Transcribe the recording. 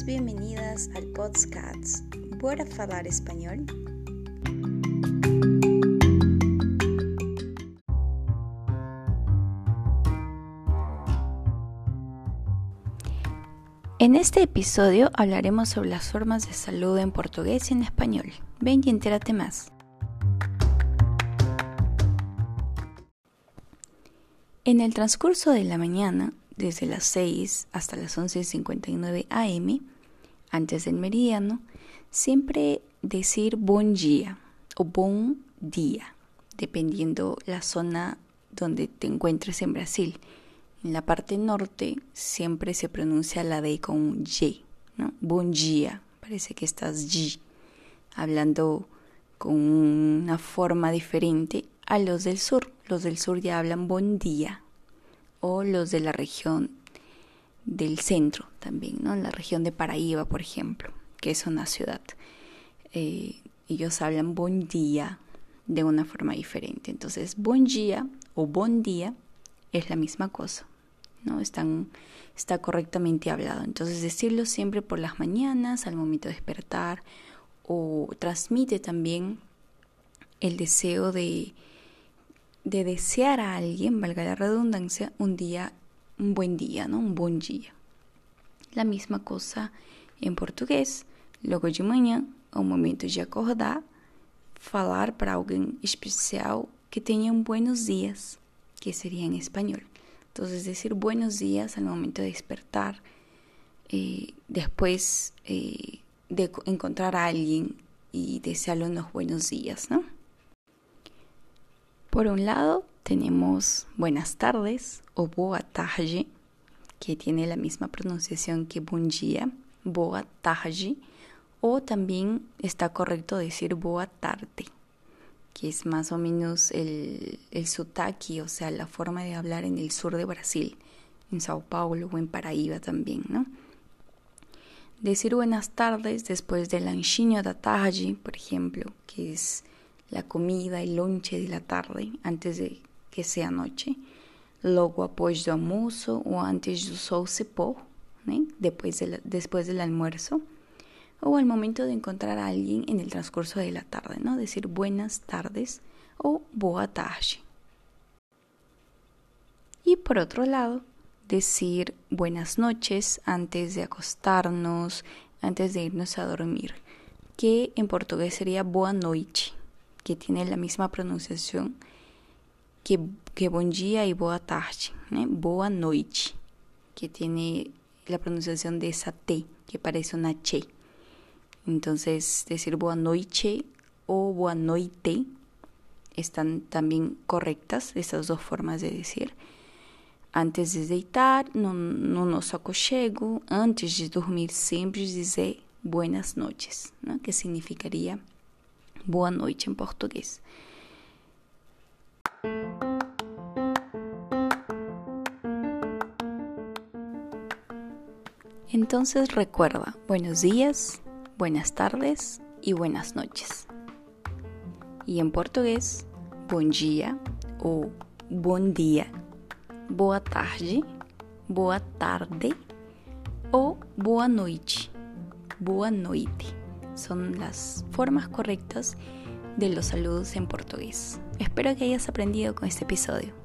Bienvenidas al podcast Bora Falar Español. En este episodio hablaremos sobre las formas de salud en portugués y en español. Ven y entérate más. En el transcurso de la mañana, desde las 6 hasta las 11.59 am, antes del meridiano, siempre decir buen día o buen día, dependiendo la zona donde te encuentres en Brasil. En la parte norte siempre se pronuncia la D con Y, ¿no? Buen día, parece que estás G, hablando con una forma diferente a los del sur. Los del sur ya hablan buen día o los de la región del centro también, ¿no? En la región de Paraíba, por ejemplo, que es una ciudad. Eh, ellos hablan buen día de una forma diferente. Entonces, buen día o buen día es la misma cosa, ¿no? Están, está correctamente hablado. Entonces, decirlo siempre por las mañanas, al momento de despertar, o transmite también el deseo de, de desear a alguien, valga la redundancia, un día, un buen día, ¿no? Un buen día. La misma cosa em português. Logo de manhã, ao momento de acordar, falar para alguém especial que tenha um buenos dias, que seria em espanhol. Então, dizer buenos dias ao momento de despertar, eh, depois eh, de encontrar a alguém y desearle unos buenos días, ¿no? Por un lado, tenemos buenas tardes o boa tarde, que tiene la misma pronunciación que buen boa tarde, o también está correcto decir boa tarde, que es más o menos el, el sotaque, o sea, la forma de hablar en el sur de Brasil, en Sao Paulo o en Paraíba también, ¿no? Decir buenas tardes después del lanchinho da tarde, por ejemplo, que es la comida, el lonche de la tarde, antes de que sea noche, logo após do almoço ou antes do sol se pôr, de, después del almuerzo, o al momento de encontrar a alguien en el transcurso de la tarde, ¿no? Decir buenas tardes o boa tarde. Y por otro lado, decir buenas noches antes de acostarnos, antes de irnos a dormir, que en portugués sería boa noite, que tiene la misma pronunciación que, que bom dia y boa tarde, ¿eh? boa noite, que tiene la pronunciación de esa T, que parece una che. Entonces, decir boa noite o boa noite están también correctas, estas dos formas de decir. Antes de deitar, no, no nosso aconchego, antes de dormir, sempre dizer buenas noches, ¿no? que significaría boa noite en portugués. Entonces recuerda, buenos días, buenas tardes y buenas noches. Y en portugués, bom dia o bom dia, boa tarde, boa tarde o boa noite, boa noite. Son las formas correctas de los saludos en portugués. Espero que hayas aprendido con este episodio.